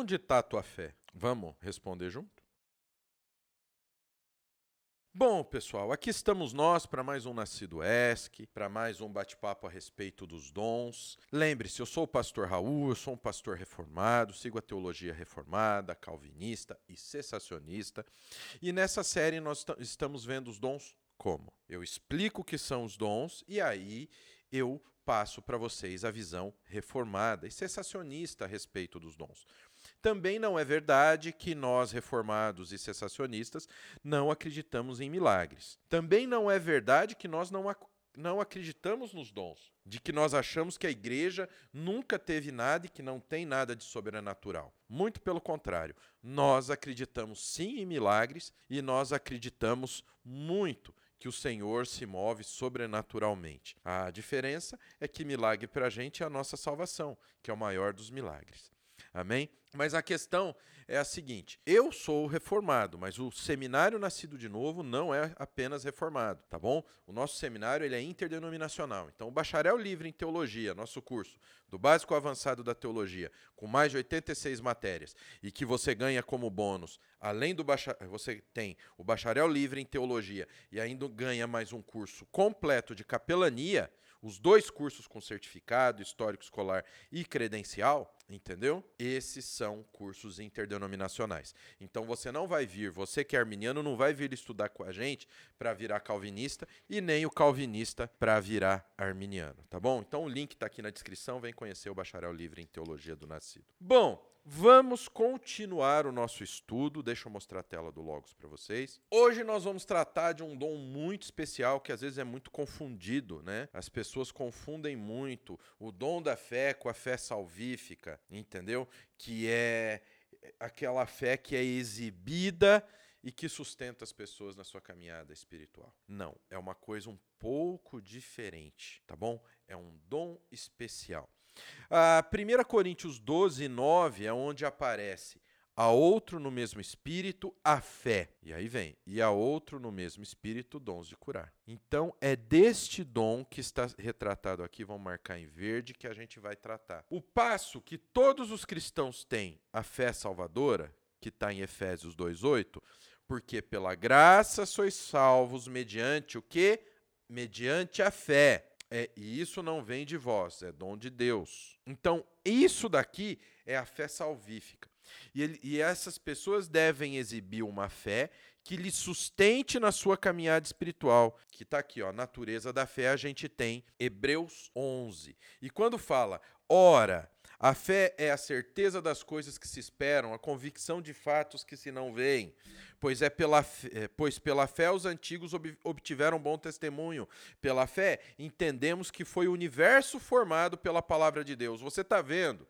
Onde está a tua fé? Vamos responder junto? Bom, pessoal, aqui estamos nós para mais um Nascido ESC, para mais um bate-papo a respeito dos dons. Lembre-se, eu sou o pastor Raul, eu sou um pastor reformado, sigo a teologia reformada, calvinista e cessacionista. E nessa série nós estamos vendo os dons como? Eu explico o que são os dons e aí eu passo para vocês a visão reformada e cessacionista a respeito dos dons. Também não é verdade que nós, reformados e cessacionistas, não acreditamos em milagres. Também não é verdade que nós não, ac não acreditamos nos dons, de que nós achamos que a igreja nunca teve nada e que não tem nada de sobrenatural. Muito pelo contrário, nós acreditamos sim em milagres e nós acreditamos muito que o Senhor se move sobrenaturalmente. A diferença é que milagre para a gente é a nossa salvação, que é o maior dos milagres. Amém? Mas a questão é a seguinte: eu sou reformado, mas o seminário Nascido de Novo não é apenas reformado, tá bom? O nosso seminário ele é interdenominacional. Então, o bacharel livre em teologia, nosso curso do básico ao avançado da teologia, com mais de 86 matérias, e que você ganha como bônus, além do bacharel, você tem o bacharel livre em teologia e ainda ganha mais um curso completo de capelania os dois cursos com certificado, histórico escolar e credencial, entendeu? Esses são cursos interdenominacionais. Então você não vai vir, você que é arminiano, não vai vir estudar com a gente para virar calvinista e nem o calvinista para virar arminiano, tá bom? Então o link está aqui na descrição, vem conhecer o bacharel livre em teologia do nascido. Bom, Vamos continuar o nosso estudo. Deixa eu mostrar a tela do Logos para vocês. Hoje nós vamos tratar de um dom muito especial que às vezes é muito confundido, né? As pessoas confundem muito o dom da fé com a fé salvífica, entendeu? Que é aquela fé que é exibida e que sustenta as pessoas na sua caminhada espiritual. Não, é uma coisa um pouco diferente, tá bom? É um dom especial. A 1 Coríntios 12, 9 é onde aparece a outro no mesmo espírito a fé. E aí vem, e a outro no mesmo espírito dons de curar. Então é deste dom que está retratado aqui, vamos marcar em verde, que a gente vai tratar. O passo que todos os cristãos têm, a fé salvadora, que está em Efésios 2,8, porque pela graça sois salvos mediante o que? Mediante a fé. É, e isso não vem de vós, é dom de Deus. Então, isso daqui é a fé salvífica. E, ele, e essas pessoas devem exibir uma fé que lhe sustente na sua caminhada espiritual. Que está aqui, ó, natureza da fé, a gente tem Hebreus 11. E quando fala, ora, a fé é a certeza das coisas que se esperam, a convicção de fatos que se não veem. Pois, é pela, é, pois pela fé os antigos ob, obtiveram bom testemunho. Pela fé entendemos que foi o universo formado pela palavra de Deus. Você está vendo?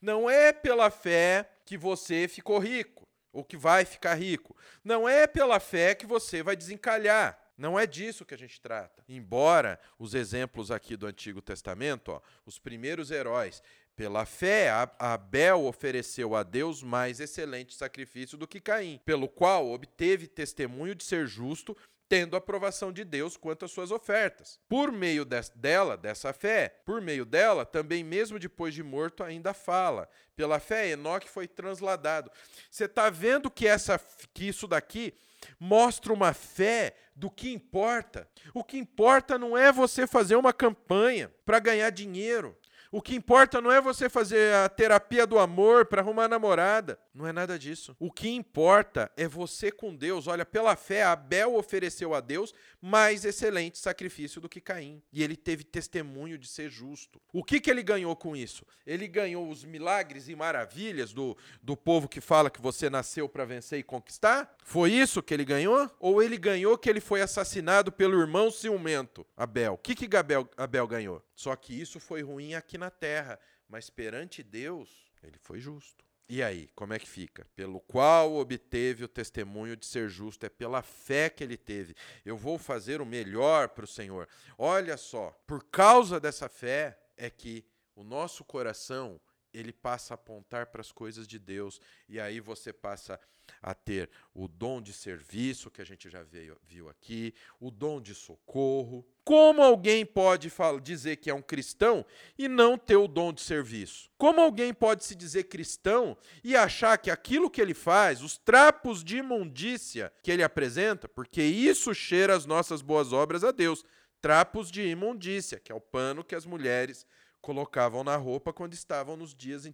Não é pela fé que você ficou rico, ou que vai ficar rico. Não é pela fé que você vai desencalhar. Não é disso que a gente trata. Embora os exemplos aqui do Antigo Testamento, ó, os primeiros heróis, pela fé, Abel ofereceu a Deus mais excelente sacrifício do que Caim, pelo qual obteve testemunho de ser justo, tendo a aprovação de Deus quanto às suas ofertas. Por meio dela, dessa fé, por meio dela, também mesmo depois de morto ainda fala. Pela fé, Enoque foi transladado. Você está vendo que, essa, que isso daqui mostra uma fé do que importa. O que importa não é você fazer uma campanha para ganhar dinheiro. O que importa não é você fazer a terapia do amor para arrumar namorada. Não é nada disso. O que importa é você com Deus. Olha, pela fé, Abel ofereceu a Deus mais excelente sacrifício do que Caim. E ele teve testemunho de ser justo. O que, que ele ganhou com isso? Ele ganhou os milagres e maravilhas do, do povo que fala que você nasceu para vencer e conquistar? Foi isso que ele ganhou? Ou ele ganhou que ele foi assassinado pelo irmão ciumento, Abel? O que, que Abel, Abel ganhou? Só que isso foi ruim aqui na terra, mas perante Deus, ele foi justo. E aí, como é que fica? Pelo qual obteve o testemunho de ser justo, é pela fé que ele teve. Eu vou fazer o melhor para o Senhor. Olha só, por causa dessa fé é que o nosso coração ele passa a apontar para as coisas de Deus. E aí você passa a ter o dom de serviço, que a gente já veio, viu aqui, o dom de socorro. Como alguém pode falar, dizer que é um cristão e não ter o dom de serviço? Como alguém pode se dizer cristão e achar que aquilo que ele faz, os trapos de imundícia que ele apresenta, porque isso cheira as nossas boas obras a Deus, trapos de imundícia, que é o pano que as mulheres colocavam na roupa quando estavam nos dias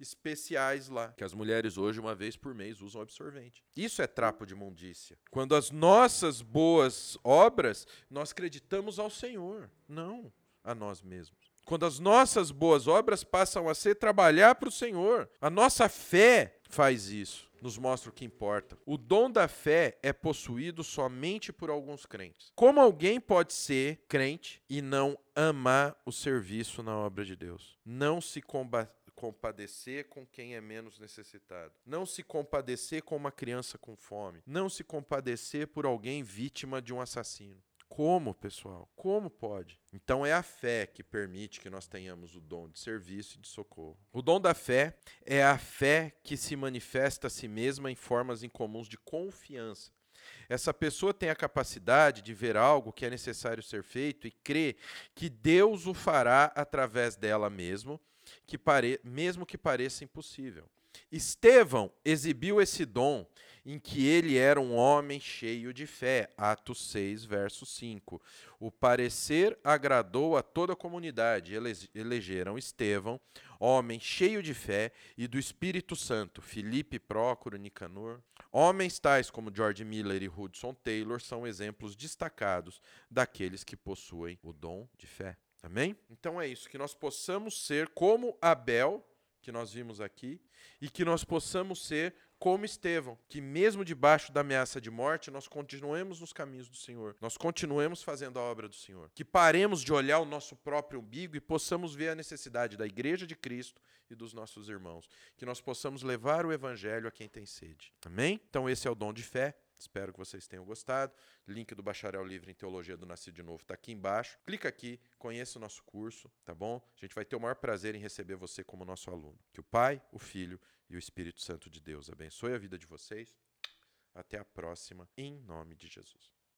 especiais lá, que as mulheres hoje, uma vez por mês, usam absorvente. Isso é trapo de imundícia. Quando as nossas boas obras, nós acreditamos ao Senhor, não a nós mesmos. Quando as nossas boas obras passam a ser trabalhar para o Senhor, a nossa fé faz isso, nos mostra o que importa. O dom da fé é possuído somente por alguns crentes. Como alguém pode ser crente e não amar o serviço na obra de Deus? Não se combater compadecer com quem é menos necessitado. Não se compadecer com uma criança com fome. Não se compadecer por alguém vítima de um assassino. Como, pessoal? Como pode? Então é a fé que permite que nós tenhamos o dom de serviço e de socorro. O dom da fé é a fé que se manifesta a si mesma em formas incomuns de confiança. Essa pessoa tem a capacidade de ver algo que é necessário ser feito e crê que Deus o fará através dela mesmo que pare... mesmo que pareça impossível. Estevão exibiu esse dom em que ele era um homem cheio de fé. Atos 6, verso 5. O parecer agradou a toda a comunidade. Elegeram Estevão, homem cheio de fé e do Espírito Santo. Filipe, Prócoro, Nicanor. Homens tais como George Miller e Hudson Taylor são exemplos destacados daqueles que possuem o dom de fé. Amém? Então é isso, que nós possamos ser como Abel, que nós vimos aqui, e que nós possamos ser como Estevão, que mesmo debaixo da ameaça de morte, nós continuemos nos caminhos do Senhor, nós continuemos fazendo a obra do Senhor. Que paremos de olhar o nosso próprio umbigo e possamos ver a necessidade da igreja de Cristo e dos nossos irmãos. Que nós possamos levar o evangelho a quem tem sede. Amém? Então esse é o dom de fé. Espero que vocês tenham gostado. Link do Bacharel Livre em Teologia do Nascido de Novo está aqui embaixo. Clica aqui, conheça o nosso curso, tá bom? A gente vai ter o maior prazer em receber você como nosso aluno. Que o Pai, o Filho e o Espírito Santo de Deus abençoe a vida de vocês. Até a próxima, em nome de Jesus.